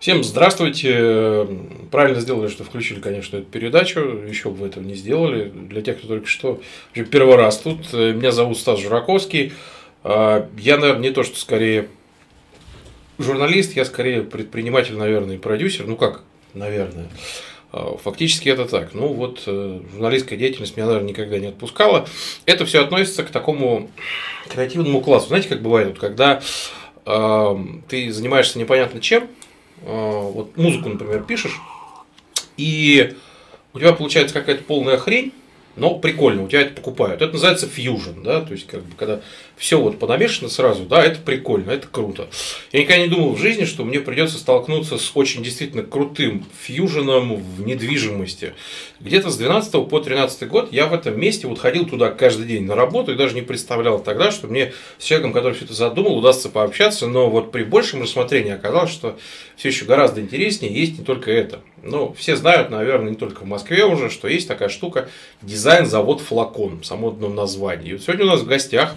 Всем здравствуйте. Правильно сделали, что включили, конечно, эту передачу. Еще бы вы этого не сделали. Для тех, кто только что первый раз тут. Меня зовут Стас Жураковский. А, я, наверное, не то, что скорее журналист, я скорее предприниматель, наверное, и продюсер. Ну как, наверное. А, фактически это так. Ну вот э, журналистская деятельность меня, наверное, никогда не отпускала. Это все относится к такому креативному классу. Знаете, как бывает, вот, когда э, ты занимаешься непонятно чем, вот музыку, например, пишешь, и у тебя получается какая-то полная хрень, но прикольно, у тебя это покупают. Это называется фьюжн, да, то есть, как бы, когда все вот понамешано сразу, да, это прикольно, это круто. Я никогда не думал в жизни, что мне придется столкнуться с очень действительно крутым фьюженом в недвижимости. Где-то с 12 по 13 год я в этом месте вот ходил туда каждый день на работу и даже не представлял тогда, что мне с человеком, который все это задумал, удастся пообщаться, но вот при большем рассмотрении оказалось, что все еще гораздо интереснее есть не только это. Ну, все знают, наверное, не только в Москве уже, что есть такая штука дизайн-завод «Флакон» в самом названии. И вот сегодня у нас в гостях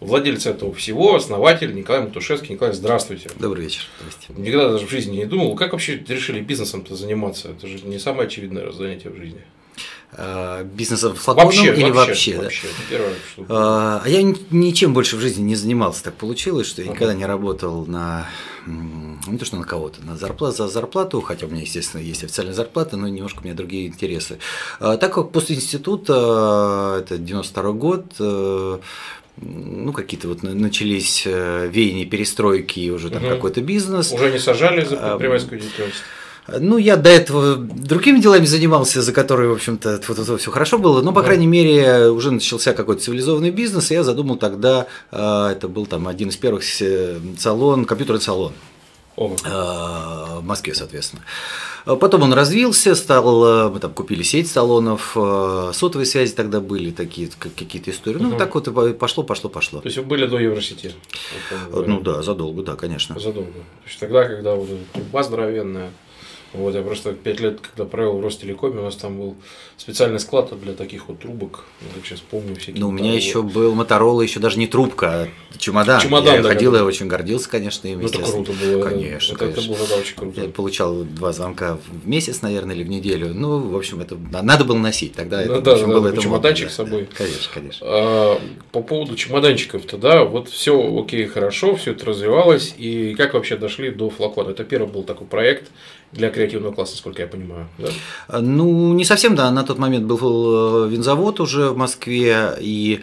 владелец этого всего, основатель Николай Матушевский. Николай, здравствуйте. Добрый вечер. Здравствуйте. Никогда даже в жизни не думал, как вообще решили бизнесом-то заниматься? Это же не самое очевидное занятие в жизни. А, бизнесом флаконом вообще, или вообще? вообще, вообще да? Первое, что... а, я ничем больше в жизни не занимался. Так получилось, что я ага. никогда не работал на не то что на кого-то, на зарплату, за зарплату, хотя у меня, естественно, есть официальная зарплата, но немножко у меня другие интересы. А, так как после института, это 92 год, э, ну, какие-то вот начались э, веяния перестройки, уже там угу. какой-то бизнес. Уже не сажали за предпринимательскую деятельность? Ну, я до этого другими делами занимался, за которые, в общем-то, все хорошо было, но, по да. крайней мере, уже начался какой-то цивилизованный бизнес, и я задумал тогда, э, это был там один из первых салон, компьютерный салон. О, в Москве, соответственно. Потом он развился, стал, мы там купили сеть салонов, сотовые связи тогда были такие какие-то истории. Угу. Ну, так вот и пошло, пошло, пошло. То есть вы были до Евросети? Ну да, задолго, да, конечно. Задолго. То есть тогда, когда вот труба здоровенная, вот, я просто пять лет, когда провел в Ростелекоме, у нас там был специальный склад для таких вот трубок. Я сейчас помню всякие. Ну, у меня еще был Моторола, еще даже не трубка, а чемодан. Чемодан, я да, ходил, я очень гордился, конечно, им. Ну, это круто было. Конечно, это, конечно. Это было очень круто. Я получал два звонка в месяц, наверное, или в неделю. Ну, в общем, это надо было носить. Тогда ну, это, да, общем, да, было да, это чемоданчик модно, с собой. Да, конечно, конечно. А, по поводу чемоданчиков-то, да, вот все окей, хорошо, все это развивалось. И как вообще дошли до флакона? Это первый был такой проект для креативного класса, сколько я понимаю. Да? Ну, не совсем, да. На тот момент был э, винзавод уже в Москве, и Э,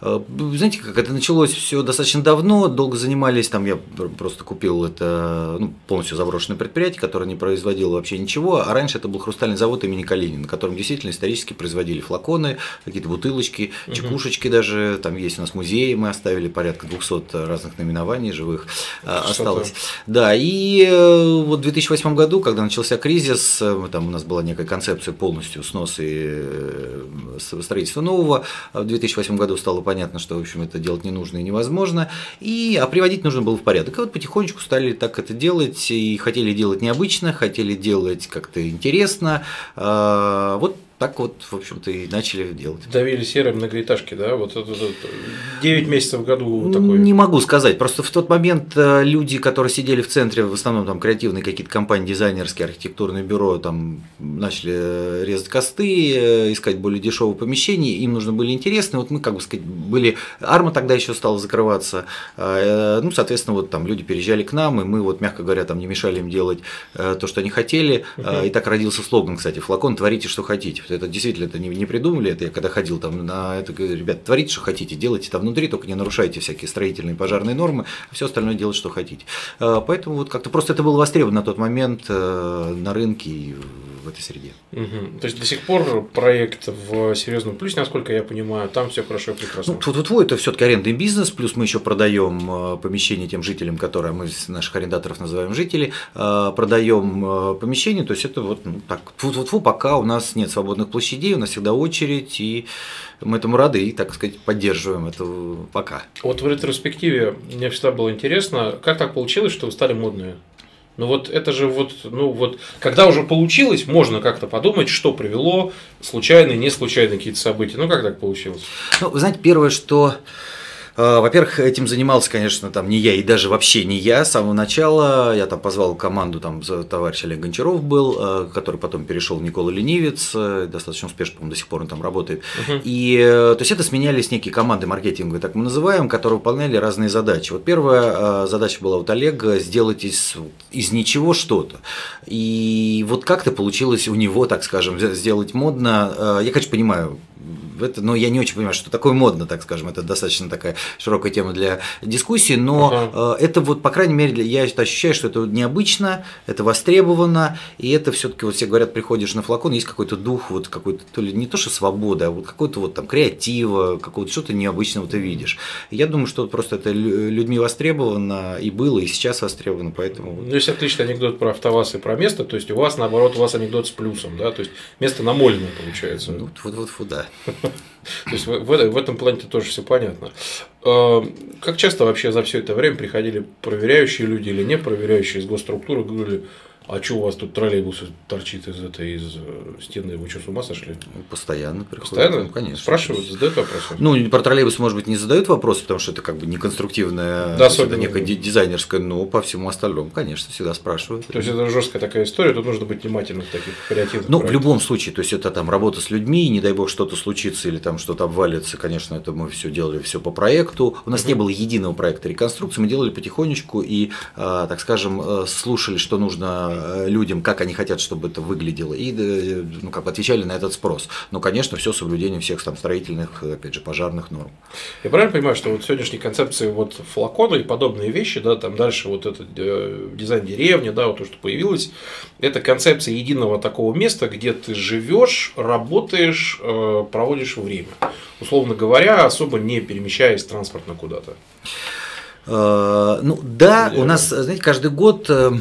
знаете, как это началось все достаточно давно, долго занимались, там я просто купил это ну, полностью заброшенное предприятие, которое не производило вообще ничего, а раньше это был хрустальный завод имени Калинина, на котором действительно исторически производили флаконы, какие-то бутылочки, угу. чекушечки даже, там есть у нас музеи, мы оставили порядка 200 разных наименований живых, э, осталось. Да, и э, вот в 2008 году, когда начался кризис, там у нас была некая концепция полностью снос и строительства нового, в 2008 году стало понятно, что, в общем, это делать не нужно и невозможно, и, а приводить нужно было в порядок. И вот потихонечку стали так это делать, и хотели делать необычно, хотели делать как-то интересно. А, вот так вот, в общем-то, и начали делать. Давили серые многоэтажки, да? Вот это, это 9 месяцев в году такой. Не могу сказать. Просто в тот момент э, люди, которые сидели в центре, в основном там креативные какие-то компании, дизайнерские, архитектурные бюро, там начали э, резать косты, э, искать более дешевые помещения, им нужно были интересные. Вот мы, как бы сказать, были. Арма тогда еще стала закрываться. Ну, соответственно, вот там люди переезжали к нам, и мы, вот, мягко говоря, там не мешали им делать то, что они хотели. И так родился слоган, кстати, флакон творите, что хотите это действительно это не, не придумали, это я когда ходил там на это, говорю, ребят, творите, что хотите, делайте там внутри, только не нарушайте всякие строительные пожарные нормы, а все остальное делать, что хотите. А, поэтому вот как-то просто это было востребовано на тот момент э, на рынке и в этой среде. Угу. То есть до сих пор проект в серьезном плюсе, насколько я понимаю, там все хорошо и прекрасно. Ну, тут вот это все-таки арендный бизнес, плюс мы еще продаем э, помещение тем жителям, которые мы наших арендаторов называем жители, э, продаем помещение, то есть это вот ну, так, фу-фу-фу, пока у нас нет свободных свободных площадей, у нас всегда очередь, и мы этому рады и, так сказать, поддерживаем это пока. Вот в ретроспективе мне всегда было интересно, как так получилось, что вы стали модные? Ну вот это же вот, ну вот, когда уже получилось, можно как-то подумать, что привело случайные, не случайные какие-то события. Ну как так получилось? Ну, вы знаете, первое, что во-первых, этим занимался, конечно, там не я и даже вообще не я с самого начала. Я там позвал команду, там товарищ Олег Гончаров был, а, который потом перешел в Никола Ленивец, э, достаточно успешно, по-моему, до сих пор он там работает. Uh-huh. И э, то есть это сменялись некие команды маркетинговые, так мы называем, которые выполняли разные задачи. Вот первая задача была вот Олега сделать из, из ничего что-то. И вот как-то получилось у него, так скажем, сделать модно. Я, конечно, понимаю, это, но я не очень понимаю, что такое модно, так скажем, это достаточно такая широкая тема для дискуссии, но uh-huh. это вот, по крайней мере, я ощущаю, что это необычно, это востребовано, и это все-таки вот все говорят, приходишь на флакон, есть какой-то дух, вот какой-то, то ли не то, что свобода, а вот какой-то вот там креатива, какого-то что-то необычного ты видишь. я думаю, что просто это людьми востребовано и было, и сейчас востребовано, поэтому... Ну, есть отличный анекдот про АвтоВАЗ и про место, то есть у вас, наоборот, у вас анекдот с плюсом, да, то есть место намоленное получается. Ну, вот, вот, вот, да. То есть в, в, этом плане-то тоже все понятно. А, как часто вообще за все это время приходили проверяющие люди или не проверяющие из госструктуры, говорили, а что у вас тут троллейбус торчит из этой из э, стены? Вы что, с ума сошли? Постоянно приходят. Постоянно? Ну, конечно. Спрашивают, задают вопросы? Ну, про троллейбус, может быть, не задают вопросы, потому что это как бы не конструктивная, да, это некая дизайнерская, но по всему остальному, конечно, всегда спрашивают. То есть это жесткая такая история, тут нужно быть внимательным в таких креативных Ну, проектах. в любом случае, то есть это там работа с людьми, не дай бог что-то случится или там что-то обвалится, конечно, это мы все делали все по проекту. У нас угу. не было единого проекта реконструкции, мы делали потихонечку и, а, так скажем, э, слушали, что нужно людям, как они хотят, чтобы это выглядело, и э, ну, как бы отвечали на этот спрос. Но, конечно, все соблюдением всех там строительных, опять же, пожарных норм. Я правильно понимаю, что вот сегодняшней концепции вот флакона и подобные вещи, да, там дальше вот этот э, дизайн деревни, да, вот то, что появилось, это концепция единого такого места, где ты живешь, работаешь, э, проводишь время. Условно говоря, особо не перемещаясь транспортно куда-то. Э, ну да, у нас, знаете, каждый год, э,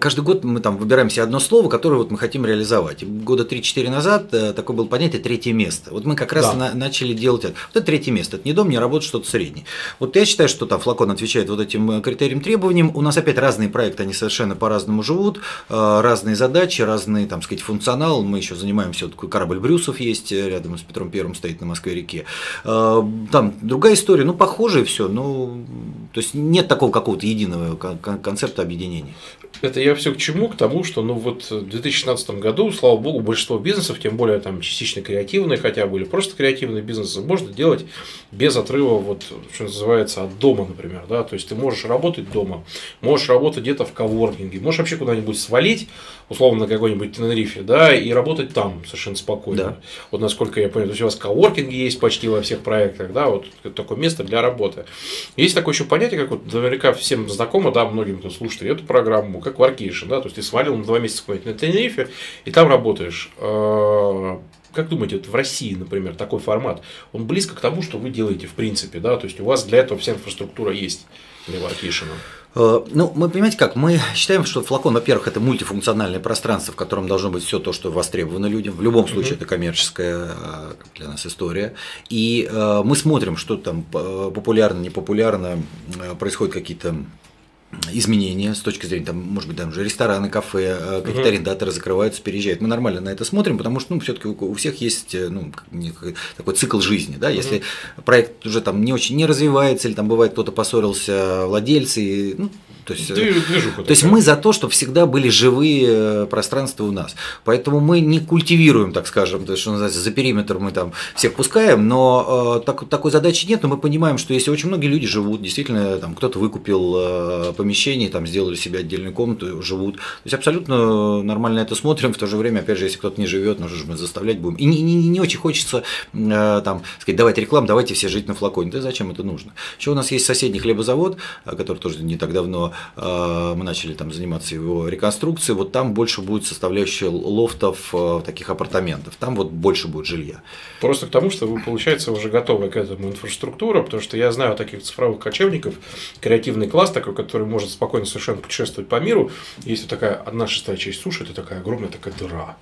каждый год мы там выбираем себе одно слово, которое вот мы хотим реализовать. Года 3-4 назад э, такое было понятие третье место. Вот мы как раз да. на, начали делать это. Вот это третье место. Это не дом, не работа, что-то среднее. Вот я считаю, что там флакон отвечает вот этим критериям, требованиям. У нас опять разные проекты, они совершенно по-разному живут, разные задачи, разный, там, сказать, функционал. Мы еще занимаемся, вот такой корабль Брюсов есть рядом с Петром Первым стоит на Москве-реке. Там другая история, ну, похожая все, но то есть нет такого какого-то единого концепта объединения. Это я все к чему? К тому, что ну вот в 2016 году, слава богу, большинство бизнесов, тем более там частично креативные, хотя были просто креативные бизнесы, можно делать без отрыва, вот, что называется, от дома, например. Да? То есть ты можешь работать дома, можешь работать где-то в коворкинге, можешь вообще куда-нибудь свалить, условно на какой-нибудь Тенерифе, да, и работать там совершенно спокойно. Да. Вот насколько я понял, то есть у вас коворкинги есть почти во всех проектах, да, вот такое место для работы. Есть такое еще понятие, как вот наверняка всем знакомо, да, многим, кто слушает эту программу, как workation, да, то есть ты свалил на два месяца куда-нибудь на Тенерифе, и там работаешь. А, как думаете, вот в России, например, такой формат, он близко к тому, что вы делаете в принципе, да, то есть у вас для этого вся инфраструктура есть для workation? Э, ну, мы понимаете как, мы считаем, что флакон, во-первых, это мультифункциональное пространство, в котором должно быть все то, что востребовано людям. В любом случае, mm-hmm. это коммерческая э, для нас история. И э, мы смотрим, что там популярно, непопулярно, происходят какие-то изменения с точки зрения, там, может быть, там же рестораны, кафе, какие-то uh-huh. арендаторы закрываются, переезжают. Мы нормально на это смотрим, потому что, ну, все-таки у, всех есть, ну, такой цикл жизни, да, если uh-huh. проект уже там не очень не развивается, или там бывает кто-то поссорился, владельцы, ну, то есть, то есть мы за то, чтобы всегда были живые э, пространства у нас. Поэтому мы не культивируем, так скажем, то есть, что называется, за периметр мы там всех пускаем, но э, так, такой задачи нет, но мы понимаем, что если очень многие люди живут, действительно, там кто-то выкупил э, помещение, там сделали себе отдельную комнату, живут. То есть абсолютно нормально это смотрим, в то же время, опять же, если кто-то не живет, ну же мы заставлять будем. И не, не, не очень хочется э, там сказать, давайте рекламу, давайте все жить на флаконе. Да зачем это нужно? Еще у нас есть соседний хлебозавод, э, который тоже не так давно Э, мы начали там заниматься его реконструкцией, вот там больше будет составляющая лофтов, э, таких апартаментов, там вот больше будет жилья. Просто к тому, что вы, получается, уже готовы к этому инфраструктура, потому что я знаю таких цифровых кочевников, креативный класс такой, который может спокойно совершенно путешествовать по миру. Есть вот такая одна шестая часть суши, это такая огромная такая дыра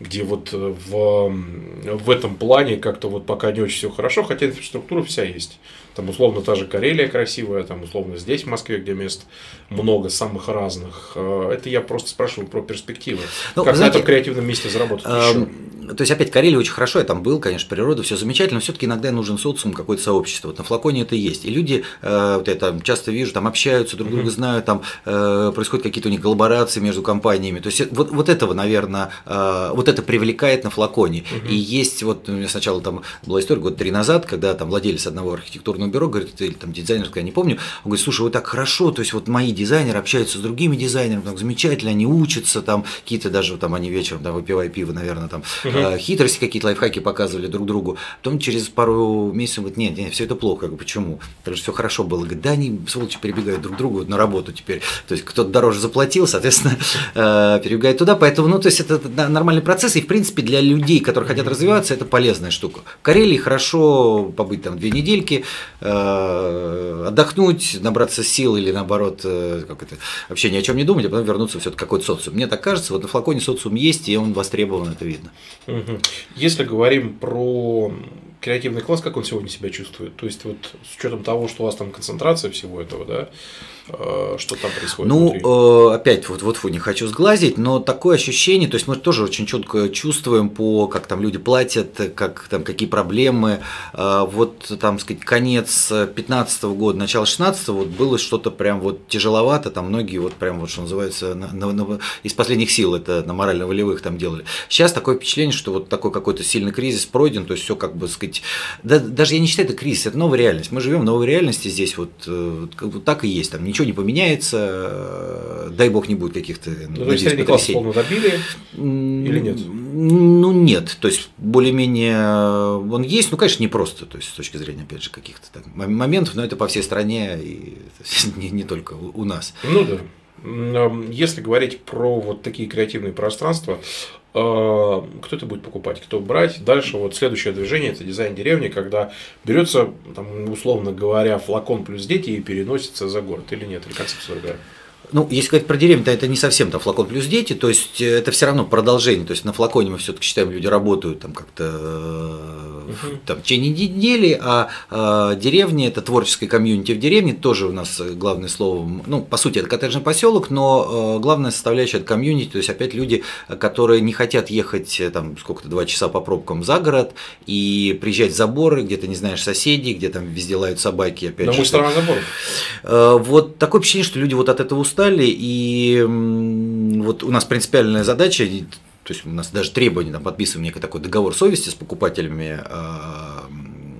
где вот э, в, в этом плане как-то вот пока не очень все хорошо, хотя инфраструктура вся есть. Там условно та же Карелия красивая, там условно здесь, в Москве, где мест много, самых разных. Э, это я просто спрашиваю про перспективы. Ну, как знаете, на этом креативном месте заработать э, еще? То есть, опять, Карелия очень хорошо, я там был, конечно, природа, все замечательно, но все-таки иногда нужен социум, какое-то сообщество. Вот на флаконе это есть. И люди, э, вот я там часто вижу, там общаются, друг друга знают, там э, происходят какие-то у них коллаборации между компаниями. То есть, вот, вот этого, наверное, вот это привлекает на флаконе. И есть, вот у меня сначала там была история год три назад, когда там владелец одного архитектурного бюро говорит, или там дизайнер, я не помню, он говорит, слушай, вы так хорошо, то есть вот мои дизайнеры общаются с другими дизайнерами, так замечательно, они учатся, там какие-то даже там они вечером, там, выпивая пиво, наверное, там угу. хитрости какие-то лайфхаки показывали друг другу. Потом через пару месяцев говорит, нет, нет, все это плохо. Я говорю, почему? Потому что все хорошо было. Говорит, да, они, сволочи, перебегают друг к другу на работу теперь. То есть кто-то дороже заплатил, соответственно, э, перебегает туда. Поэтому, ну, то есть это нормальный процесс. И, в принципе, для людей, которые хотят развиваться, это полезная штука. В Карелии хорошо побыть там две недельки, отдохнуть, набраться сил или наоборот, э, как это, вообще ни о чем не думать, а потом вернуться все-таки какой-то социум. Мне так кажется, вот на флаконе социум есть, и он востребован, это видно. Если говорим про креативный класс, как он сегодня себя чувствует? То есть, вот с учетом того, что у вас там концентрация всего этого, да, Э, что там происходит? Ну, внутри? опять, вот, вот не хочу сглазить, но такое ощущение, то есть мы тоже очень четко чувствуем по, как там люди платят, как там какие проблемы. Э, вот там, сказать, конец 15 года, начало 16 вот было что-то прям вот тяжеловато, там многие вот прям вот, что называется, на, на, на, из последних сил это на морально-волевых там делали. Сейчас такое впечатление, что вот такой какой-то сильный кризис пройден, то есть все как бы, сказать, да, даже я не считаю это кризис, это новая реальность. Мы живем в новой реальности здесь, вот, э, вот так и есть, там ничего не поменяется, э, дай бог не будет каких-то ну, надеюсь, средний класс добили или нет? Ну нет, то есть более-менее он есть, ну конечно не просто, то есть с точки зрения опять же каких-то моментов, но это по всей стране и не, не только у нас. Ну да. Если говорить про вот такие креативные пространства, а, кто это будет покупать, кто брать. Дальше вот следующее движение это дизайн деревни, когда берется, там, условно говоря, флакон плюс дети и переносится за город или нет, или концепция другая. Ну, если говорить про деревню, то это не совсем там флакон плюс дети, то есть э, это все равно продолжение. То есть на флаконе мы все-таки считаем, люди работают там как-то угу. там, в течение недели, а, а деревня это творческое комьюнити в деревне, тоже у нас главное слово, ну, по сути, это коттеджный поселок, но э, главная составляющая это комьюнити, то есть опять люди, которые не хотят ехать э, там сколько-то два часа по пробкам за город и приезжать в заборы, где то не знаешь соседей, где там везде лают собаки, опять Но же. сторона заборов. Вот такое впечатление, что люди вот от этого устали устали, и вот у нас принципиальная задача, то есть у нас даже требование, там, подписываем некий такой договор совести с покупателями а,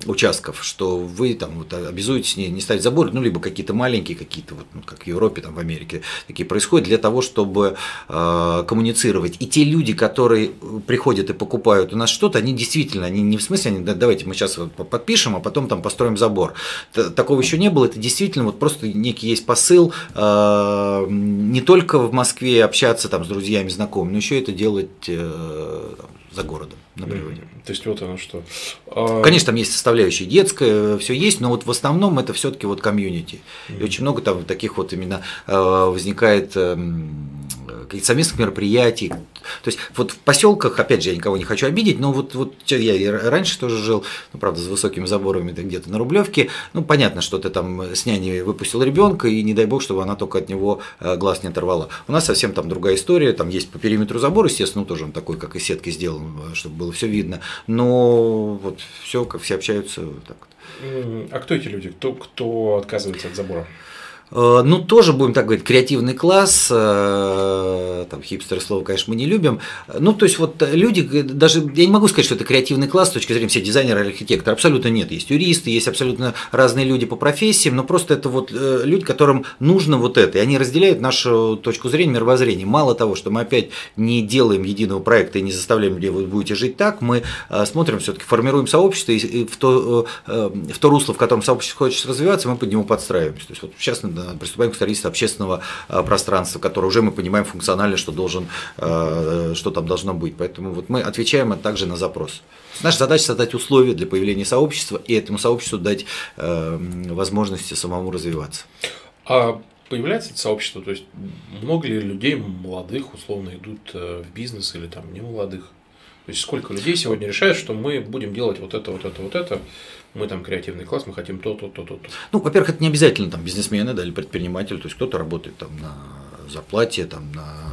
участков, что вы там вот обязуетесь не, не ставить заборы, ну, либо какие-то маленькие, какие-то, вот, ну, как в Европе, там, в Америке, такие происходят для того, чтобы э, коммуницировать. И те люди, которые приходят и покупают у нас что-то, они действительно, они не в смысле, они, да, давайте мы сейчас вот подпишем, а потом там построим забор. Такого еще не было, это действительно вот просто некий есть посыл э, не только в Москве общаться там с друзьями, знакомыми, но еще это делать э, там, за городом на природе. Mm-hmm. То есть вот оно что. А... Конечно, там есть составляющая детская, все есть, но вот в основном это все-таки вот комьюнити. Mm-hmm. И очень много там таких вот именно э, возникает эм, каких-то совместных мероприятий. То есть вот в поселках, опять же, я никого не хочу обидеть, но вот, вот я раньше тоже жил, ну, правда, с высокими заборами где-то на Рублевке. Ну, понятно, что ты там с няней выпустил ребенка, и не дай бог, чтобы она только от него э, глаз не оторвала. У нас совсем там другая история, там есть по периметру забор, естественно, ну, тоже он такой, как и сетки сделан, э, чтобы было все видно. Но вот все, как все общаются так. А кто эти люди? Кто, кто отказывается от забора? Э, ну, тоже, будем так говорить, креативный класс, э, там, хипстеры слово, конечно, мы не любим. Ну, то есть, вот люди, даже, я не могу сказать, что это креативный класс с точки зрения все дизайнера или архитектора, абсолютно нет. Есть юристы, есть абсолютно разные люди по профессиям, но просто это вот э, люди, которым нужно вот это, и они разделяют нашу точку зрения, мировоззрение. Мало того, что мы опять не делаем единого проекта и не заставляем людей, вы будете жить так, мы смотрим, все-таки формируем сообщество, и в то, в то русло, в котором сообщество хочет развиваться, мы под него подстраиваемся. То есть, вот сейчас приступаем к строительству общественного э, пространства, которое уже мы понимаем функционально, что, должен, э, что там должно быть. Поэтому вот мы отвечаем также на запрос. Наша задача создать условия для появления сообщества и этому сообществу дать э, возможности самому развиваться. А появляется это сообщество, то есть много ли людей молодых условно идут в бизнес или там не молодых? То есть сколько людей сегодня решают, что мы будем делать вот это, вот это, вот это, мы там креативный класс, мы хотим то, то, то, то, то. Ну, во-первых, это не обязательно там бизнесмены, да, или предприниматели, то есть кто-то работает там на зарплате, там на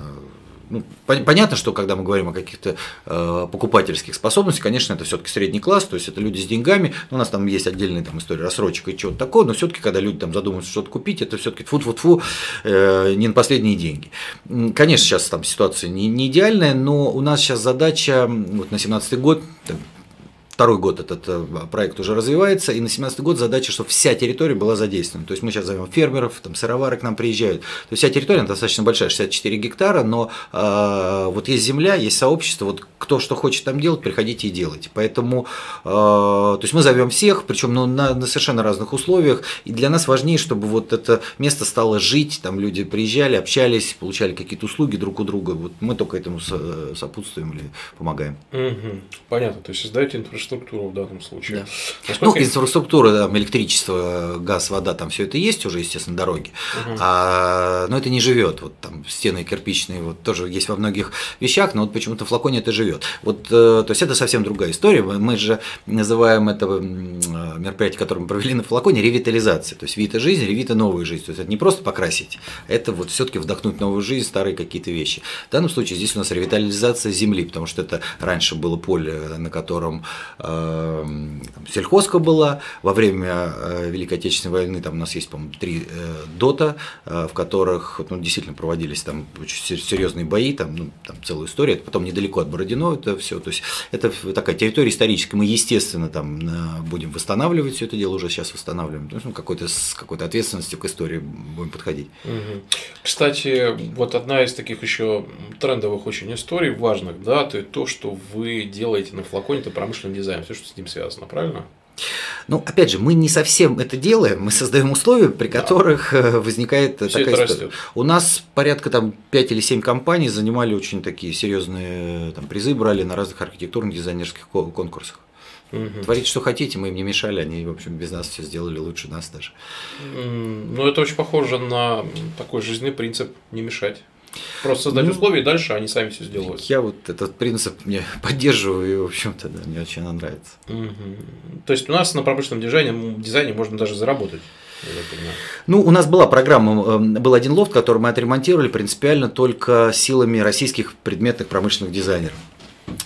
ну, понятно, что когда мы говорим о каких-то э, покупательских способностях, конечно, это все-таки средний класс, то есть это люди с деньгами. У нас там есть отдельная там, история рассрочек и чего-то такого, но все-таки, когда люди там задумываются что-то купить, это все-таки фу-фу-фу, э, не на последние деньги. Конечно, сейчас там ситуация не, не идеальная, но у нас сейчас задача вот на 17 год, второй год этот э, проект уже развивается, и на 17 год задача, чтобы вся территория была задействована. То есть мы сейчас зовем фермеров, там сыровары к нам приезжают. То есть вся территория достаточно большая, 64 гектара, но э, вот есть земля, есть сообщество, вот кто что хочет там делать, приходите и делайте. Поэтому э, то есть мы зовем всех, причем ну, на, на совершенно разных условиях, и для нас важнее, чтобы вот это место стало жить, там люди приезжали, общались, получали какие-то услуги друг у друга. Вот мы только этому сопутствуем или помогаем. Угу. Понятно, то есть создаете инфраструктуру инфраструктуру в данном случае. Да. Насколько... Ну, инфраструктура, там, электричество, газ, вода, там все это есть уже, естественно, дороги. Угу. А, но это не живет. Вот там стены кирпичные, вот тоже есть во многих вещах, но вот почему-то в флаконе это живет. Вот, э, то есть это совсем другая история. Мы же называем это мероприятие, которое мы провели на флаконе, ревитализация. То есть вита жизнь, ревита новая жизнь. То есть это не просто покрасить, это вот все-таки вдохнуть новую жизнь, старые какие-то вещи. В данном случае здесь у нас ревитализация земли, потому что это раньше было поле, на котором там, сельхозка была, во время э, Великой Отечественной войны там у нас есть, по-моему, три э, дота, э, в которых ну, действительно проводились там очень серьезные бои, там, ну, там целая история, это потом недалеко от Бородино это все, то есть это такая территория историческая, мы, естественно, там будем восстанавливать все это дело, уже сейчас восстанавливаем, ну, какой-то, с какой-то ответственностью к истории будем подходить. Кстати, вот одна из таких еще трендовых очень историй, важных, да, то, то что вы делаете на флаконе, это промышленный дизайн дизайн, все, что с ним связано, правильно? Ну, опять же, мы не совсем это делаем, мы создаем условия, при которых да. возникает Все такая история. Растет. У нас порядка там 5 или 7 компаний занимали очень такие серьезные там, призы, брали на разных архитектурных дизайнерских конкурсах. Угу. Творите, что хотите, мы им не мешали, они, в общем, без нас все сделали лучше нас даже. Ну, это очень похоже на такой жизненный принцип не мешать. Просто создать ну, условия, и дальше они сами все сделают. Я вот этот принцип мне поддерживаю, и, в общем-то, да, мне очень нравится. Угу. То есть у нас на промышленном дизайне, дизайне можно даже заработать. Ну, у нас была программа, эм, был один лофт, который мы отремонтировали принципиально только силами российских предметных промышленных дизайнеров.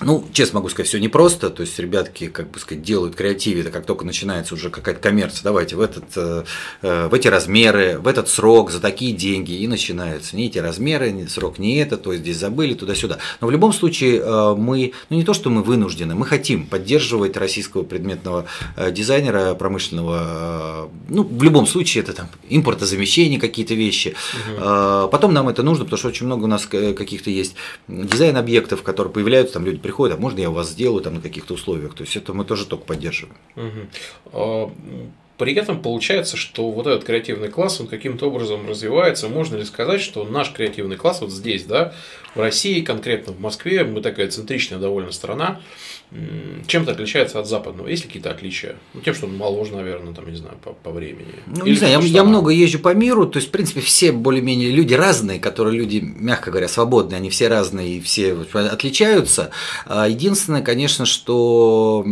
Ну, честно могу сказать, все непросто. То есть ребятки, как бы сказать, делают креативе, как только начинается уже какая-то коммерция. Давайте в, этот, э, э, в эти размеры, в этот срок, за такие деньги. И начинается. Не эти размеры, не, срок не это, то есть здесь забыли, туда-сюда. Но в любом случае э, мы, ну не то, что мы вынуждены, мы хотим поддерживать российского предметного дизайнера промышленного. Ну, в любом случае это там импортозамещение какие-то вещи. Угу. Потом нам это нужно, потому что очень много у нас каких-то есть дизайн-объектов, которые появляются там люди приходят, а можно я вас сделаю там на каких-то условиях. То есть это мы тоже только поддерживаем. Угу. При этом получается, что вот этот креативный класс, он каким-то образом развивается. Можно ли сказать, что наш креативный класс вот здесь, да, в России, конкретно в Москве, мы такая центричная довольно страна, чем-то отличается от западного? Есть ли какие-то отличия? Ну, тем, что он моложе, наверное, там, не знаю, по, по времени. Ну, не знаю, я, я много езжу по миру, то есть, в принципе, все более-менее люди разные, которые люди, мягко говоря, свободные, они все разные и все отличаются. А единственное, конечно, что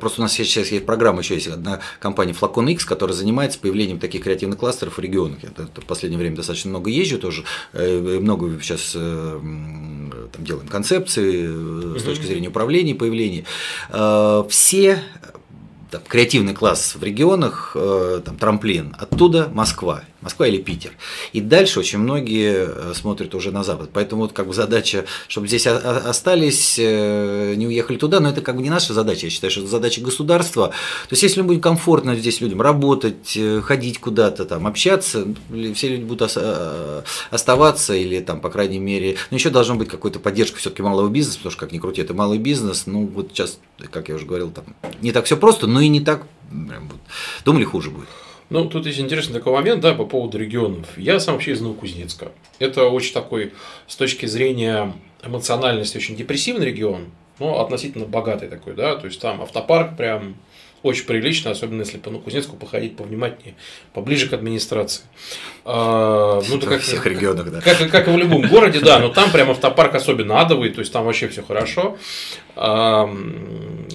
просто у нас сейчас есть программа, еще есть одна компания Flacon X, которая занимается появлением таких креативных кластеров в регионах. Я в последнее время достаточно много езжу тоже, э, много сейчас э, там, делаем концепции э, с точки зрения управления появления направлении. Э, все там, креативный класс в регионах, э, там, трамплин, оттуда Москва. Москва или Питер. И дальше очень многие э, смотрят уже на Запад. Поэтому вот как бы задача, чтобы здесь остались, э, не уехали туда, но это как бы не наша задача. Я считаю, что это задача государства. То есть, если будет комфортно здесь людям работать, э, ходить куда-то, там, общаться, все люди будут оставаться или там, по крайней мере, но еще должна быть какая-то поддержка все-таки малого бизнеса, потому что, как ни крути, это малый бизнес. Ну, вот сейчас, как я уже говорил, там не так все просто, но и не так, прям, вот, думали, хуже будет. Ну, тут есть интересный такой момент, да, по поводу регионов. Я сам вообще из Новокузнецка. Это очень такой, с точки зрения эмоциональности, очень депрессивный регион, но относительно богатый такой, да, то есть там автопарк прям очень прилично, особенно если по ну, Кузнецку походить повнимательнее, поближе к администрации. А, ну, как, в всех регионах, да. Как, как и в любом городе, да, но там прям автопарк особенно адовый, то есть там вообще все хорошо. А,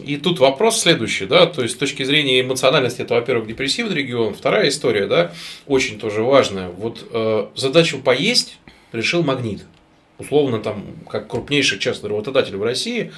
и тут вопрос следующий, да, то есть с точки зрения эмоциональности, это, во-первых, депрессивный регион, вторая история, да, очень тоже важная. Вот э, задачу поесть решил Магнит, условно там, как крупнейший частный работодатель в России,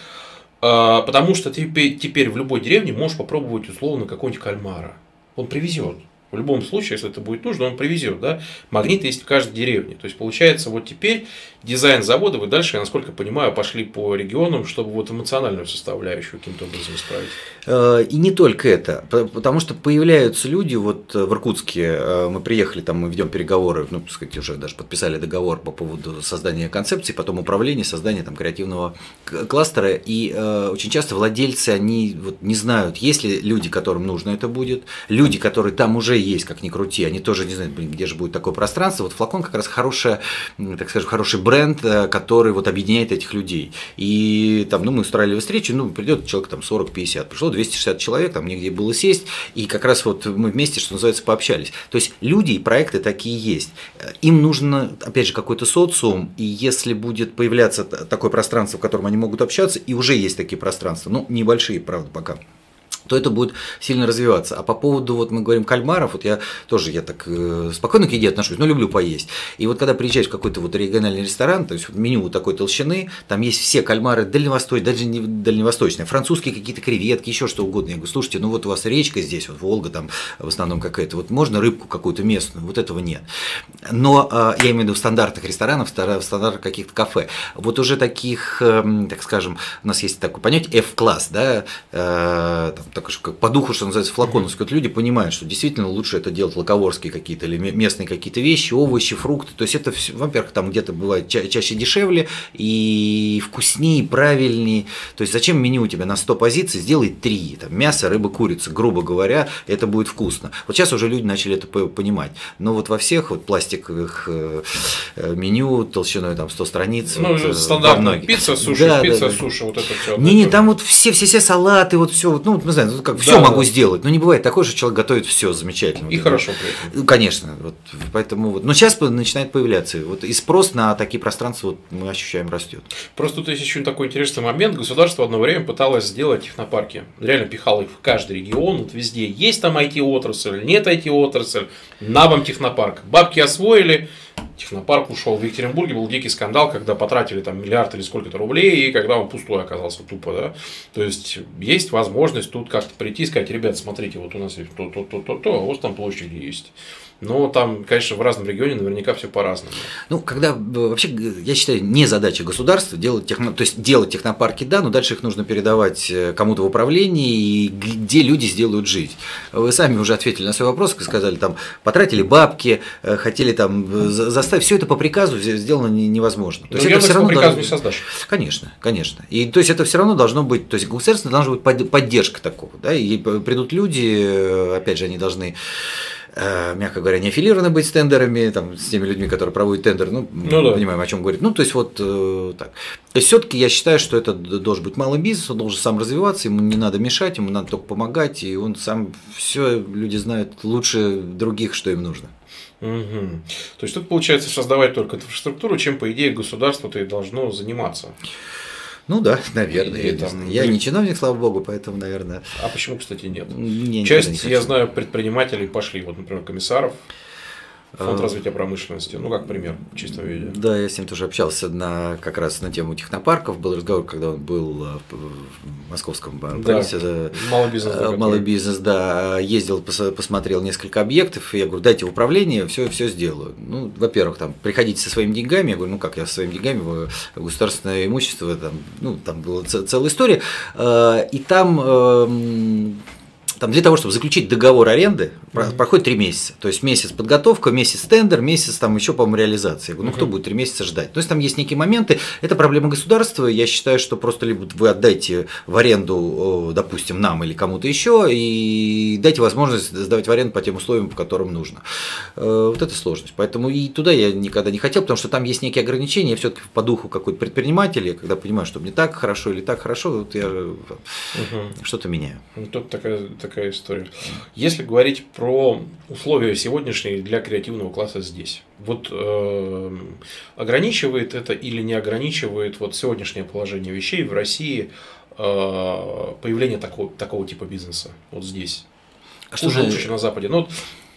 потому что ты теперь в любой деревне можешь попробовать условно какого-нибудь кальмара. Он привезет. В любом случае, если это будет нужно, он привезет. Да? Магнит есть в каждой деревне. То есть, получается, вот теперь дизайн завода вы дальше, я насколько понимаю, пошли по регионам, чтобы вот эмоциональную составляющую каким-то образом исправить. Э, и не только это, потому что появляются люди, вот в Иркутске э, мы приехали, там мы ведем переговоры, ну, так сказать, уже даже подписали договор по поводу создания концепции, потом управления, создания там креативного кластера, и э, очень часто владельцы, они вот не знают, есть ли люди, которым нужно это будет, люди, которые там уже есть, как ни крути, они тоже не знают, блин, где же будет такое пространство, вот флакон как раз хорошая, так скажем, хороший бренд, бренд, э, который вот объединяет этих людей. И там, ну, мы устраивали встречу, ну, придет человек там 40-50, пришло 260 человек, там негде было сесть, и как раз вот мы вместе, что называется, пообщались. То есть люди и проекты такие есть. Им нужно, опять же, какой-то социум, и если будет появляться такое пространство, в котором они могут общаться, и уже есть такие пространства, ну, небольшие, правда, пока то это будет сильно развиваться. А по поводу, вот мы говорим, кальмаров, вот я тоже, я так э, спокойно к еде отношусь, но люблю поесть. И вот когда приезжаешь в какой-то вот региональный ресторан, то есть вот меню вот такой толщины, там есть все кальмары дальневосточные, даже не дальневосточные, французские какие-то креветки, еще что угодно. Я говорю, слушайте, ну вот у вас речка здесь, вот Волга там в основном какая-то, вот можно рыбку какую-то местную, вот этого нет. Но э, я имею в виду в стандартных ресторанах, в стандартах каких-то кафе. Вот уже таких, э, так скажем, у нас есть такое понятие F-класс, да, э, там, так как по духу, что называется, флаконовский, вот люди понимают, что действительно лучше это делать лаковорские какие-то или местные какие-то вещи, овощи, фрукты. То есть это, во-первых, там где-то бывает ча- чаще дешевле и вкуснее, правильнее. То есть зачем меню у тебя на 100 позиций, сделай 3. Там, мясо, рыба, курица, грубо говоря, это будет вкусно. Вот сейчас уже люди начали это понимать. Но вот во всех вот пластиковых э, э, меню толщиной там 100 страниц. Ну, вот, э, стандартно. Пицца, суши, да, пицца, да, суши, вот это все. Не-не, там вот все, все, все салаты, вот все, вот, ну, мы знаем, ну, как все да, могу да. сделать. Но не бывает такое, что человек готовит все замечательно. И вот, хорошо при этом. Ну, конечно. Вот, поэтому вот. Но сейчас начинает появляться. Вот, и спрос на такие пространства вот, мы ощущаем растет. Просто тут есть еще такой интересный момент. Государство одно время пыталось сделать технопарки. Реально пихало их в каждый регион, вот везде. Есть там IT-отрасль, нет IT-отрасль, на вам технопарк. Бабки освоили, технопарк ушел. В Екатеринбурге был дикий скандал, когда потратили там миллиард или сколько-то рублей, и когда он пустой оказался тупо, да. То есть есть возможность тут как-то прийти и сказать, ребят, смотрите, вот у нас есть то, то, то, то, то, а у вас там площади есть. Но там, конечно, в разном регионе наверняка все по-разному. Ну, когда э, вообще, я считаю, не задача государства делать техно, то есть делать технопарки, да, но дальше их нужно передавать э, кому-то в управлении, и где люди сделают жизнь. Вы сами уже ответили на свой вопрос, сказали, там, потратили бабки, э, хотели там заставить, все это по приказу сделано невозможно. То есть это все равно по приказу должно... не создашь. Конечно, конечно. И то есть это все равно должно быть, то есть государство должна быть поддержка такого, да, и придут люди, опять же, они должны мягко говоря, не аффилированы быть с тендерами, там, с теми людьми, которые проводят тендер, ну, ну да. понимаем, о чем говорит. Ну, то есть, вот э, так. То есть, все-таки я считаю, что это должен быть малый бизнес, он должен сам развиваться, ему не надо мешать, ему надо только помогать, и он сам все люди знают лучше других, что им нужно. Угу. То есть тут получается создавать только инфраструктуру, чем по идее государство-то и должно заниматься. Ну да, наверное. я, там... я не чиновник, слава богу, поэтому, наверное. А почему, кстати, нет? Я Часть, я знаю, предпринимателей пошли, вот, например, комиссаров Фонд а, развития промышленности, ну как пример в чистом виде. Да, я с ним тоже общался на, как раз на тему технопарков. Был разговор, когда он был э, в московском полисе. Да, малый бизнес. Да, э, малый бизнес, да. Ездил, посмотрел несколько объектов, и я говорю, дайте в управление, все, все сделаю. Ну, во-первых, там, приходите со своими деньгами. Я говорю, ну как я со своими деньгами, государственное имущество, там, ну, там была целая история. Э, и там эм, там для того, чтобы заключить договор аренды, mm-hmm. проходит три месяца. То есть месяц подготовка, месяц тендер, месяц там еще, по-моему, реализация. Я говорю, ну кто будет три месяца ждать? То есть там есть некие моменты. Это проблема государства. Я считаю, что просто либо вы отдайте в аренду, допустим, нам или кому-то еще, и дайте возможность сдавать в аренду по тем условиям, по которым нужно. Э, вот это сложность. Поэтому и туда я никогда не хотел, потому что там есть некие ограничения. Все-таки по духу какой-то предприниматель, я когда понимаю, что мне так хорошо или так хорошо, вот я угу. что-то меняю. Ну, тут такая, такая история. Если говорить про условия сегодняшние для креативного класса здесь, вот э, ограничивает это или не ограничивает вот сегодняшнее положение вещей в России э, появление такого, такого типа бизнеса вот здесь? А что же лучше, на Западе? Ну, вот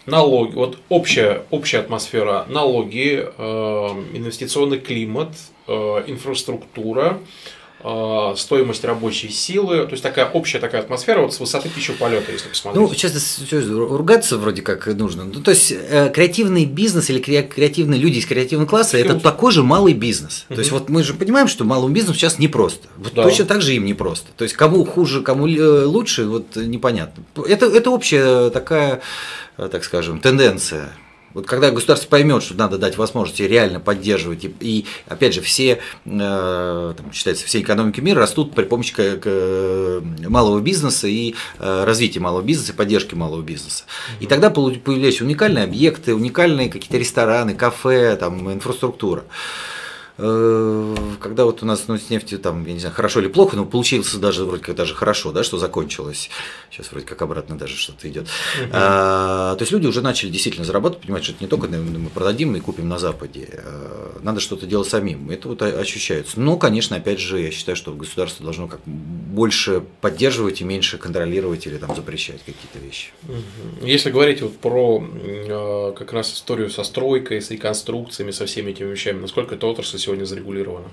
налоги, вот общая, общая атмосфера, налоги, э, инвестиционный климат, э, инфраструктура, э, стоимость рабочей силы, то есть такая общая такая атмосфера вот с высоты птичьего полета, если посмотреть. Ну, сейчас ругаться вроде как нужно. Ну, то есть э, креативный бизнес или креативные люди из креативного класса это такой же малый бизнес. То есть вот мы же понимаем, что малому бизнесу сейчас непросто. Вот да. Точно так же им непросто. То есть кому хуже, кому э, лучше, вот непонятно. Это, это общая такая, э, так скажем, тенденция. Вот когда государство поймет, что надо дать возможности реально поддерживать, и, и опять же, все, э, там, считается, все экономики мира растут при помощи к, к малого бизнеса и э, развития малого бизнеса, и поддержки малого бизнеса. И тогда появляются уникальные объекты, уникальные какие-то рестораны, кафе, там, инфраструктура. Э, когда вот у нас ну, с нефтью там, я не знаю, хорошо или плохо, но получилось даже вроде как даже хорошо, да, что закончилось. Сейчас вроде как обратно даже что-то идет. А, то есть люди уже начали действительно зарабатывать, понимать, что это не только мы продадим и купим на Западе. А, надо что-то делать самим. Это вот ощущается. Но, конечно, опять же, я считаю, что государство должно как больше поддерживать и меньше контролировать или там запрещать какие-то вещи. Если говорить вот про э, как раз историю со стройкой, с реконструкциями, со всеми этими вещами, насколько эта отрасль сегодня зарегулировано?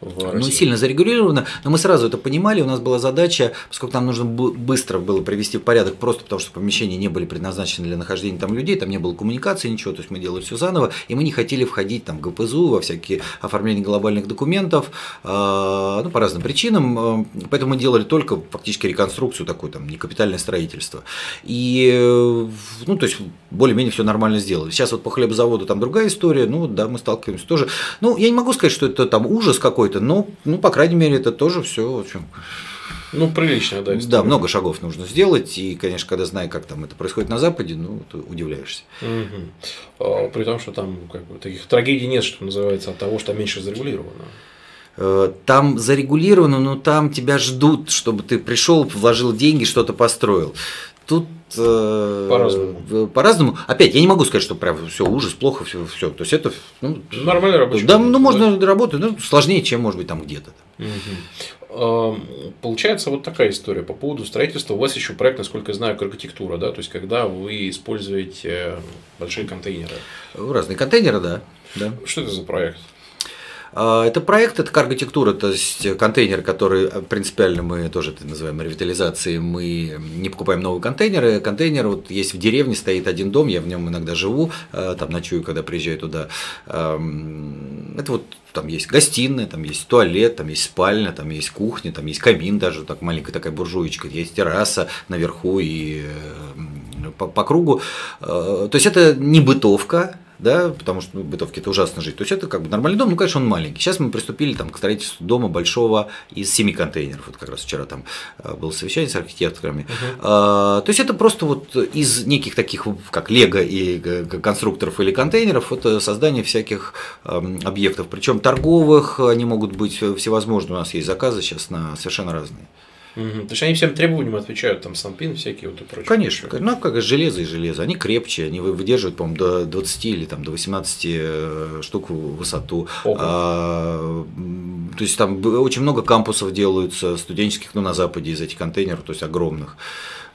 Ну, сильно зарегулировано, но мы сразу это понимали, у нас была задача, поскольку нам нужно быстро было привести в порядок, просто потому что помещения не были предназначены для нахождения там людей, там не было коммуникации, ничего, то есть мы делали все заново, и мы не хотели входить там в ГПЗУ, во всякие оформления глобальных документов, э, ну, по разным причинам, э, поэтому мы делали только фактически реконструкцию такую, там, не капитальное строительство. И, ну, то есть, более-менее все нормально сделали. Сейчас вот по хлебозаводу там другая история, ну, да, мы сталкиваемся тоже. Ну, я не могу сказать, что это там ужас какой какой-то, но, ну, по крайней мере, это тоже все, общем, ну, прилично, да. История. Да, много шагов нужно сделать, и, конечно, когда знаешь, как там это происходит на Западе, ну, ты удивляешься. Угу. При том, что там как бы, таких трагедий нет, что называется, от того, что меньше зарегулировано. Э, там зарегулировано, но там тебя ждут, чтобы ты пришел, вложил деньги, что-то построил. Тут э, по-разному. По-разному. Опять, я не могу сказать, что прям все ужас, плохо, все, все. То есть это ну, нормально рабочий. Да, ну можно да? работать, но сложнее, чем может быть там где-то. Угу. Получается вот такая история по поводу строительства. У вас еще проект, насколько я знаю, архитектура, да, то есть когда вы используете большие контейнеры. Разные контейнеры, да. да. Что это за проект? А, это проект, это карготектура, то есть контейнер, который э, принципиально мы тоже это называем ревитализацией, мы не покупаем новые контейнеры. Контейнер вот есть в деревне, стоит один дом, я в нем иногда живу, э, там ночую, когда приезжаю туда. Это вот там есть гостиная, там есть туалет, там есть спальня, там есть кухня, там есть камин даже, так маленькая такая буржуечка, есть терраса наверху и э, по, по кругу. То есть это не бытовка, да, потому что ну, в бытовке это ужасно жить. То есть это как бы нормальный дом, ну, конечно, он маленький. Сейчас мы приступили там, к строительству дома большого из семи контейнеров. Вот как раз вчера там э, было совещание с архитекторами. Uh-huh. А, то есть это просто вот из неких таких, как лего и конструкторов или контейнеров, это создание всяких эм, объектов. Причем торговых, они могут быть всевозможные. У нас есть заказы сейчас на совершенно разные. Угу. То есть они всем требованиям отвечают, там санпин всякие вот и прочее. Конечно, ну как железо и железо, они крепче, они выдерживают, по-моему, до 20 или там до 18 э, штук в высоту. А, то есть там очень много кампусов делаются студенческих, ну на Западе из этих контейнеров, то есть огромных.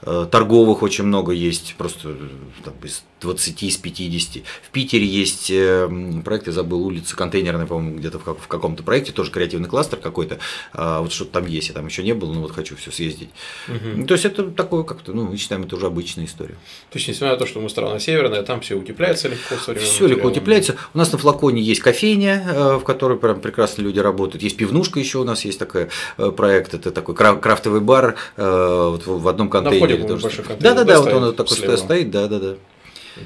Э, торговых очень много есть, просто там, из 20, из 50. В Питере есть э, проект, я забыл, улица контейнерная, по-моему, где-то в, в каком-то проекте, тоже креативный кластер какой-то. А вот что-то там есть, я там еще не был, но вот хочу все съездить. Угу. То есть это такое как-то, ну, мы считаем, это уже обычная история. То есть, несмотря на то, что мы страна северная, там все утепляется легко Все легко утепляется. У нас на флаконе есть кофейня, э, в которой прям прекрасно люди работают. Есть пивнушка еще у нас есть такой проект, это такой крафтовый бар вот в одном контейнере Входим тоже. Да, да, да, вот он такой стоит, да, да, да.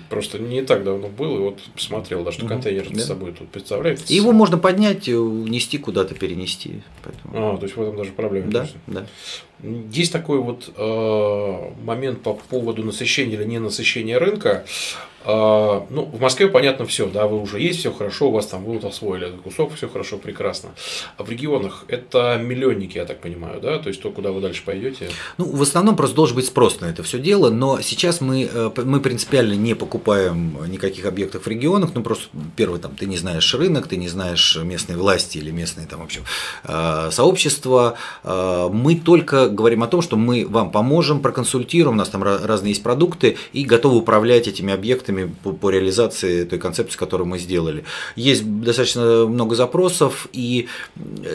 Просто не так давно был, и вот посмотрел, да, что угу. контейнер да. с собой тут представляет. И его можно поднять, унести куда-то, перенести. Поэтому... А, то есть в этом даже проблема. Да, да. Есть такой вот э, момент по поводу насыщения или не насыщения рынка. А, ну, в Москве понятно все, да, вы уже есть, все хорошо, у вас там вы вот освоили этот кусок, все хорошо, прекрасно. А в регионах это миллионники, я так понимаю, да, то есть то, куда вы дальше пойдете? Ну, в основном просто должен быть спрос на это все дело, но сейчас мы, э, мы принципиально не покупаем никаких объектов в регионах, ну, просто первый, там, ты не знаешь рынок, ты не знаешь местные власти или местные, там, в общем, э, сообщества, э, мы только говорим о том, что мы вам поможем, проконсультируем, у нас там разные есть продукты и готовы управлять этими объектами по, по реализации той концепции, которую мы сделали. Есть достаточно много запросов, и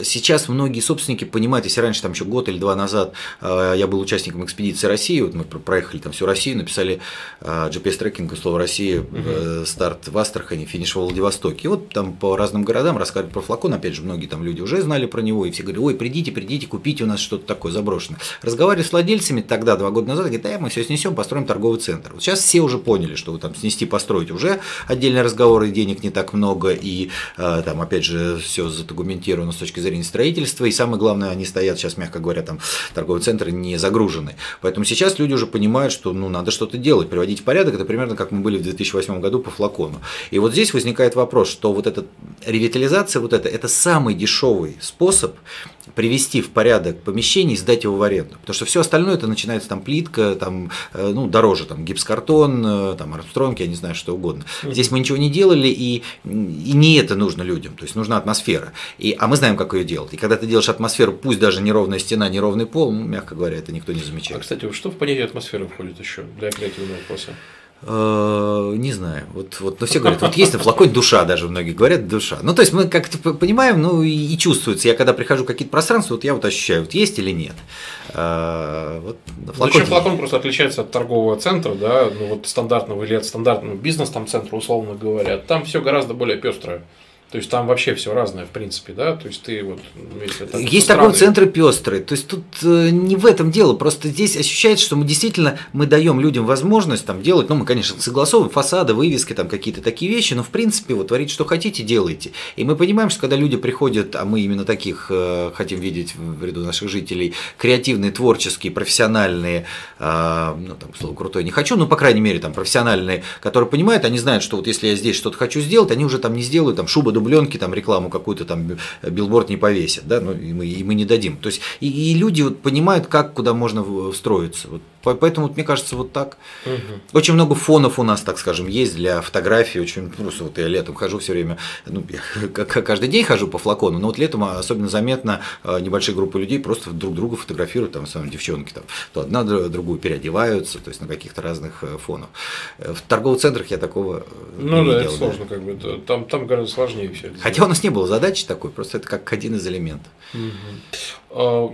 сейчас многие собственники понимают, если раньше, там еще год или два назад, э, я был участником экспедиции России, вот мы проехали там всю Россию, написали э, GPS-трекинг, слово России, угу. старт в Астрахани, финиш в Владивостоке. И вот там по разным городам рассказывали про флакон, опять же, многие там люди уже знали про него, и все говорили, ой, придите, придите, купите у нас что-то такое заброшенное. Разговаривали с владельцами тогда, два года назад, говорят, да, мы все снесем, построим торговый центр. Вот сейчас все уже поняли, что там снести, построить уже отдельный разговор, и денег не так много, и э, там, опять же, все задокументировано с точки зрения строительства, и самое главное, они стоят сейчас, мягко говоря, там торговые центры не загружены. Поэтому сейчас люди уже понимают, что ну, надо что-то делать, приводить в порядок, это примерно как мы были в 2008 году по флакону. И вот здесь возникает вопрос, что вот эта ревитализация, вот это, это самый дешевый способ привести в порядок помещение и сдать его в аренду. Потому что все остальное это начинается там плитка, там, э, ну, дороже, там, гипскартон, э, там, армстронг, я не знаю, что угодно. Здесь мы ничего не делали, и, и не это нужно людям, то есть нужна атмосфера. И, а мы знаем, как ее делать. И когда ты делаешь атмосферу, пусть даже неровная стена, неровный пол, ну, мягко говоря, это никто не замечает. А, кстати, что в понятие атмосферы входит еще для креативного вопроса? Э, не знаю. Вот, вот, но все говорят, вот есть на флаконе душа, даже многие говорят душа. Ну, то есть мы как-то понимаем, ну и чувствуется. Я когда прихожу в какие-то пространства, вот я вот ощущаю, вот есть или нет. А, вот на флаконе... Зачем флакон просто отличается от торгового центра, да, ну вот стандартного или от стандартного бизнес там центра, условно говоря. Там все гораздо более пестрое. То есть там вообще все разное, в принципе, да. То есть ты вот ну, если так, есть такой центр пестрый. То есть тут э, не в этом дело. Просто здесь ощущается, что мы действительно мы даем людям возможность там делать. Ну, мы, конечно, согласовываем фасады, вывески, там какие-то такие вещи, но в принципе вот творить, что хотите, делайте. И мы понимаем, что когда люди приходят, а мы именно таких э, хотим видеть в ряду наших жителей, креативные, творческие, профессиональные, э, ну там слово крутой не хочу, но по крайней мере там профессиональные, которые понимают, они знают, что вот если я здесь что-то хочу сделать, они уже там не сделают там шуба дубленки, там рекламу какую-то там билборд не повесят, да, ну и мы, и мы не дадим. То есть и, и люди вот понимают, как куда можно встроиться. Вот Поэтому, мне кажется, вот так. Угу. Очень много фонов у нас, так скажем, есть для фотографий. Очень просто вот я летом хожу все время, ну, я каждый день хожу по флакону, но вот летом особенно заметно а, небольшие группы людей просто друг друга фотографируют, там, самом девчонки, там, то одна другую переодеваются, то есть на каких-то разных э, фонах. В торговых центрах я такого э, ну, не да, видел. это сложно, да. как бы, там, там гораздо сложнее все. Хотя у нас не было задачи такой, просто это как один из элементов. Угу.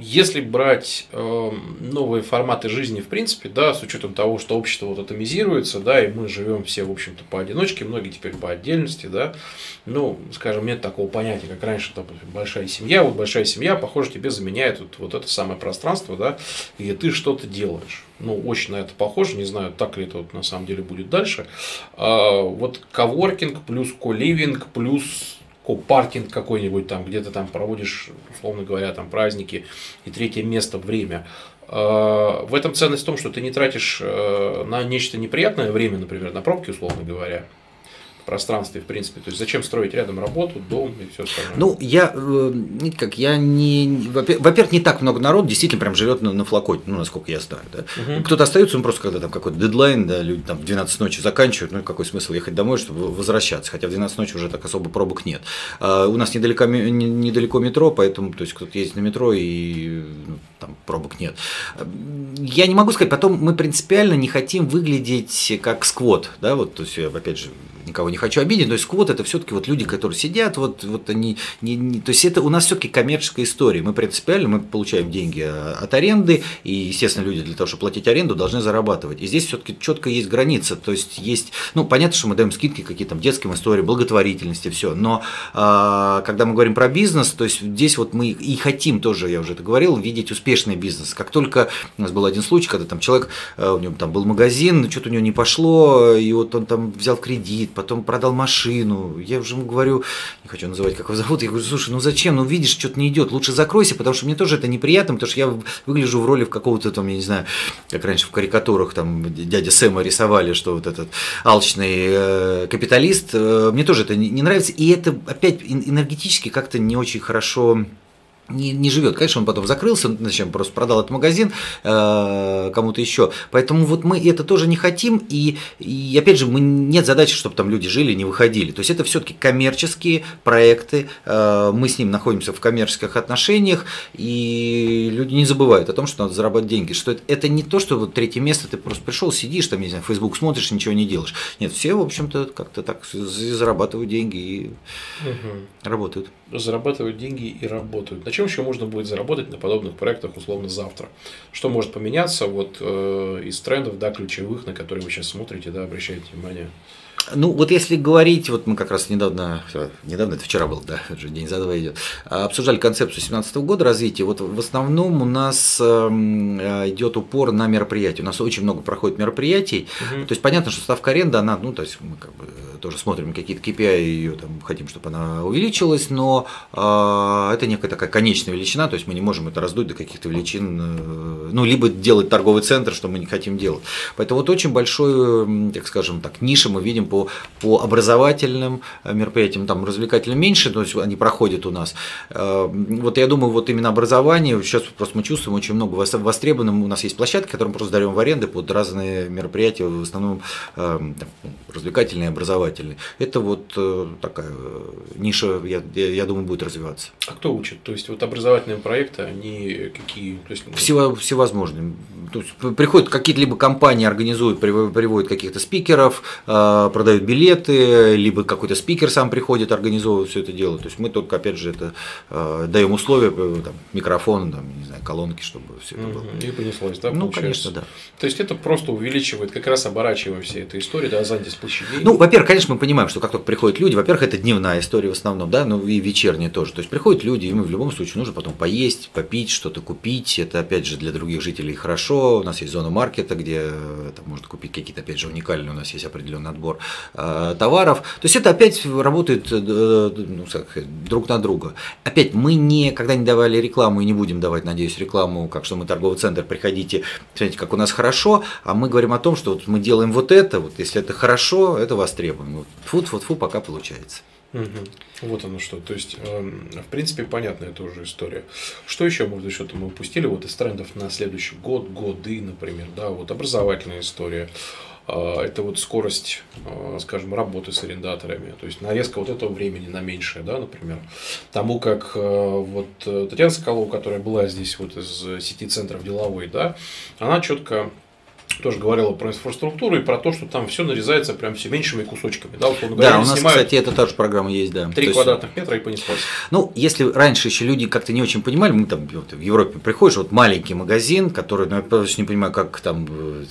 Если брать новые форматы жизни, в принципе, принципе, да, с учетом того, что общество вот атомизируется, да, и мы живем все, в общем-то, поодиночке, многие теперь по отдельности, да, ну, скажем, нет такого понятия, как раньше, там, большая семья, вот большая семья, похоже, тебе заменяет вот, вот это самое пространство, да, где ты что-то делаешь. Ну, очень на это похоже, не знаю, так ли это вот на самом деле будет дальше. А, вот коворкинг плюс коливинг плюс паркинг какой-нибудь там, где то там проводишь, условно говоря, там праздники и третье место время. Э, в этом ценность в том, что ты не тратишь э, на нечто неприятное время, например, на пробки, условно говоря, пространстве, в принципе. То есть зачем строить рядом работу, дом и все остальное? Ну, я, э, как, я не, во-первых, не так много народу действительно прям живет на, на флакоте, ну, насколько я знаю, да. Угу. Кто-то остается, он просто когда там какой-то дедлайн, да, люди там в 12 ночи заканчивают, ну, какой смысл ехать домой, чтобы возвращаться, хотя в 12 ночи уже так особо пробок нет. А у нас недалеко, недалеко метро, поэтому, то есть, кто-то ездит на метро и ну, там пробок нет. Я не могу сказать, потом мы принципиально не хотим выглядеть как сквот, да, вот, то есть, опять же, никого не хочу обидеть, но есть сквот это все-таки вот люди, которые сидят, вот, вот они, не, не, то есть это у нас все-таки коммерческая история. Мы принципиально мы получаем деньги а, от аренды, и, естественно, люди для того, чтобы платить аренду, должны зарабатывать. И здесь все-таки четко есть граница, то есть есть, ну, понятно, что мы даем скидки какие-то там детским историям, благотворительности, все, но а, когда мы говорим про бизнес, то есть здесь вот мы и хотим тоже, я уже это говорил, видеть успешный бизнес. Как только у нас был один случай, когда там человек, э, у него там был магазин, что-то у него не пошло, и вот он там взял кредит, потом продал машину. Я уже ему говорю, не хочу называть, как его зовут, я говорю, слушай, ну зачем, ну видишь, что-то не идет, лучше закройся, потому что мне тоже это неприятно, потому что я выгляжу в роли в какого-то там, я не знаю, как раньше в карикатурах там дядя Сэма рисовали, что вот этот алчный э, капиталист, э, мне тоже это не, нравится, и это опять энергетически как-то не очень хорошо не, не живет. Конечно, он потом закрылся, зачем просто продал этот магазин э, кому-то еще. Поэтому вот мы это тоже не хотим. И, и опять же, мы, нет задачи, чтобы там люди жили и не выходили. То есть это все-таки коммерческие проекты. Э, мы с ним находимся в коммерческих отношениях. И люди не забывают о том, что надо зарабатывать деньги. Что это, это не то, что вот третье место ты просто пришел, сидишь, там, не знаю, Facebook смотришь, ничего не делаешь. Нет, все, в общем-то, как-то так зарабатывают деньги и угу. работают. Зарабатывают деньги и работают. Значит, чем еще можно будет заработать на подобных проектах условно завтра? Что может поменяться вот э, из трендов, да, ключевых, на которые вы сейчас смотрите, да, обращаете внимание? Ну, вот если говорить, вот мы как раз недавно, недавно, это вчера был, да, уже день за два идет, обсуждали концепцию 2017 года развития. Вот в основном у нас эм, э, идет упор на мероприятия. У нас очень много проходит мероприятий. Угу. То есть понятно, что ставка аренды, она, ну, то есть мы как бы тоже смотрим какие-то KPI, ее там хотим, чтобы она увеличилась, но э, это некая такая конечная величина, то есть мы не можем это раздуть до каких-то величин, э, ну, либо делать торговый центр, что мы не хотим делать. Поэтому вот очень большой, так скажем так, ниша мы видим по, по образовательным э, мероприятиям, там развлекательным меньше, то есть они проходят у нас. Э, вот я думаю, вот именно образование, сейчас просто мы чувствуем очень много востребованным, у нас есть площадки, которые мы просто даем в аренды под разные мероприятия, в основном э, там, развлекательные, образовательные. Это вот такая ниша, я, я думаю, будет развиваться. А кто учит? То есть вот образовательные проекты, они какие? То есть... Всего, всевозможные. То есть приходят какие-то либо компании, организуют, приводят каких-то спикеров, продают билеты, либо какой-то спикер сам приходит, организовывает все это дело. То есть мы только, опять же, это э, даем условия, э, там, микрофон, там, не знаю, колонки, чтобы все это было. И понеслось, да? Ну, конечно, да. То есть это просто увеличивает, как раз оборачивая все эту историю, да, Азантис площадей. Ну, во-первых, конечно, мы понимаем, что как только приходят люди, во-первых, это дневная история в основном, да, ну и вечерняя тоже. То есть приходят люди, им в любом случае нужно потом поесть, попить, что-то купить. Это, опять же, для других жителей хорошо. У нас есть зона маркета, где э, там, можно купить какие-то, опять же, уникальные, у нас есть определенный отбор товаров. То есть это опять работает э, ну, друг на друга. Опять мы никогда не давали рекламу и не будем давать, надеюсь, рекламу, как что мы торговый центр, приходите, смотрите, как у нас хорошо, а мы говорим о том, что вот мы делаем вот это, вот если это хорошо, это востребуем. Фу, фу, фу, пока получается. Угу. Вот оно что. То есть, э, в принципе, понятная это уже история. Что еще, может, что-то мы упустили вот из трендов на следующий год, годы, например, да, вот образовательная история. А, это вот скорость, а, скажем, работы с арендаторами, то есть нарезка вот этого времени на меньшее, да, например. Тому как а, вот э, Татьяна Соколова, которая была здесь вот из сети центров деловой, да, она четко тоже говорила про инфраструктуру и про то, что там все нарезается прям все меньшими кусочками. Да, вот, говоря, да у нас, кстати, это тоже программа есть, да. Три квадратных метра и понеслось. Ну, если раньше еще люди как-то не очень понимали, мы там вот, в Европе приходишь, вот маленький магазин, который, ну, я просто не понимаю, как там, э,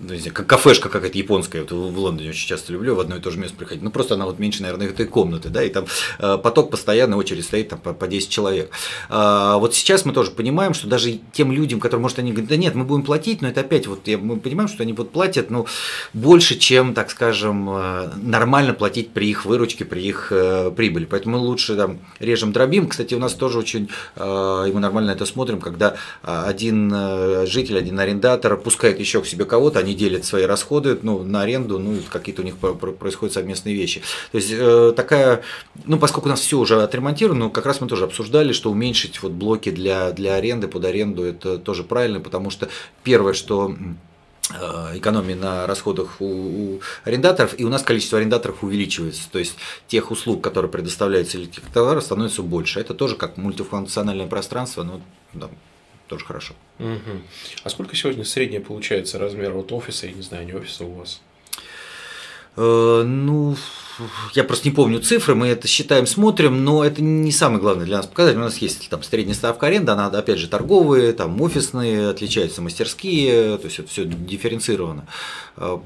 ну, не знаю, как кафешка какая-то японская, вот в Лондоне очень часто люблю в одно и то же место приходить, ну, просто она вот меньше, наверное, этой комнаты, да, и там э, поток постоянно, очередь стоит там по, по 10 человек. А, вот сейчас мы тоже понимаем, что даже тем людям, которые, может, они говорят, да нет, мы будем платить, но это опять вот, я, мы понимаем, что они вот платят ну, больше, чем, так скажем, э, нормально платить при их выручке, при их э, прибыли. Поэтому мы лучше там режем, дробим. Кстати, у нас тоже очень, э, и мы нормально это смотрим, когда один житель, один арендатор пускает еще к себе кого-то, они делят свои расходы ну, на аренду, ну, какие-то у них происходят совместные вещи. То есть такая, ну, поскольку у нас все уже отремонтировано, ну, как раз мы тоже обсуждали, что уменьшить вот блоки для, для аренды, под аренду, это тоже правильно, потому что первое, что Э, экономии на расходах у, у арендаторов, и у нас количество арендаторов увеличивается. То есть тех услуг, которые предоставляются или тех товаров, становится больше. Это тоже как мультифункциональное пространство, но да, тоже хорошо. Угу. А сколько сегодня средняя получается размер вот офиса, я не знаю, не офиса у вас? Э, ну, я просто не помню цифры, мы это считаем, смотрим, но это не самое главное для нас показатель. У нас есть там средняя ставка аренды, она опять же торговые, там офисные, отличаются мастерские, то есть это все дифференцировано. Э,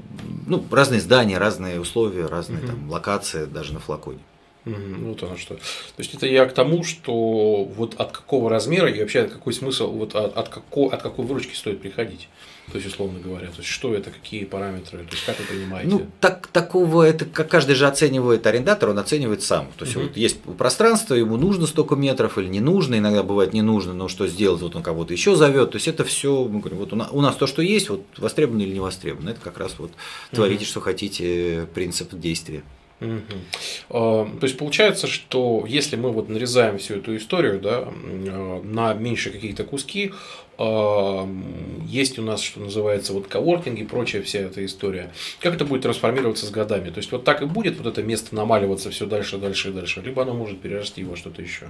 ну, разные здания, разные условия, разные угу. там локации даже на флаконе. Ну, вот оно что. То есть это я к тому, что вот от какого размера и вообще какой смысл, вот от, от, какой, от какой выручки стоит приходить. То есть, условно говоря, то есть, что это, какие параметры, то есть, как вы понимаете? Ну, так, такого, это как каждый же оценивает арендатор, он оценивает сам. То есть, угу. вот есть пространство, ему нужно столько метров или не нужно, иногда бывает не нужно, но что сделать, вот он кого-то еще зовет. То есть, это все, мы говорим, вот у нас, у нас то, что есть, вот востребовано или не востребовано, это как раз вот творите, угу. что хотите, принцип действия. Угу. То есть получается, что если мы вот нарезаем всю эту историю да, а, на меньше какие-то куски, есть у нас, что называется, вот коворкинг и прочая вся эта история. Как это будет трансформироваться с годами? То есть вот так и будет вот это место намаливаться все дальше, дальше и дальше, либо оно может перерасти во что-то еще.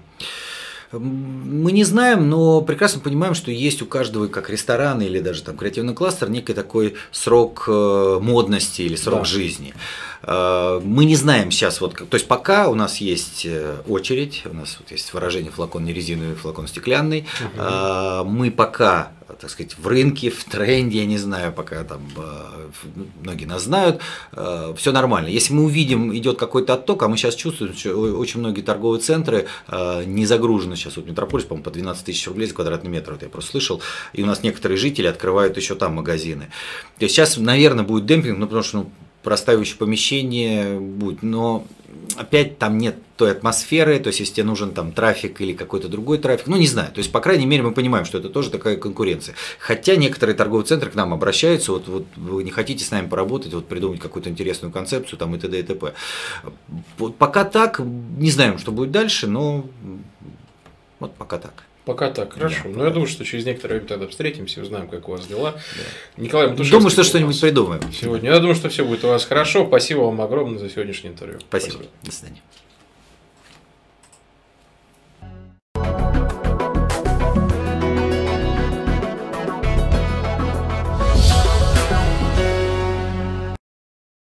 Мы не знаем, но прекрасно понимаем, что есть у каждого, как ресторан или даже там креативный кластер, некий такой срок э, модности или срок да. жизни. Э, мы не знаем сейчас, вот, то есть пока у нас есть э, очередь, у нас вот есть выражение флакон не резиновый, флакон стеклянный, угу. мы пока так сказать, в рынке, в тренде, я не знаю, пока там многие нас знают, все нормально. Если мы увидим, идет какой-то отток, а мы сейчас чувствуем, что очень многие торговые центры не загружены сейчас, вот Метрополис, по-моему, по 12 тысяч рублей за квадратный метр, вот я просто слышал, и у нас некоторые жители открывают еще там магазины. То есть сейчас, наверное, будет демпинг, ну, потому что ну, простаивающее помещение будет, но опять там нет той атмосферы, то есть если тебе нужен там трафик или какой-то другой трафик, ну не знаю, то есть по крайней мере мы понимаем, что это тоже такая конкуренция. Хотя некоторые торговые центры к нам обращаются, вот, вот вы не хотите с нами поработать, вот придумать какую-то интересную концепцию там и т.д. и т.п. Вот пока так, не знаем, что будет дальше, но вот пока так. Пока так, хорошо. Да, Но я думаю, что через некоторое время тогда встретимся, узнаем, как у вас дела. Да. Николай Матушевский. Думаю, что что-нибудь придумаем. Сегодня. Я думаю, что все будет у вас хорошо. Спасибо вам огромное за сегодняшнее интервью. Спасибо. Спасибо. До свидания.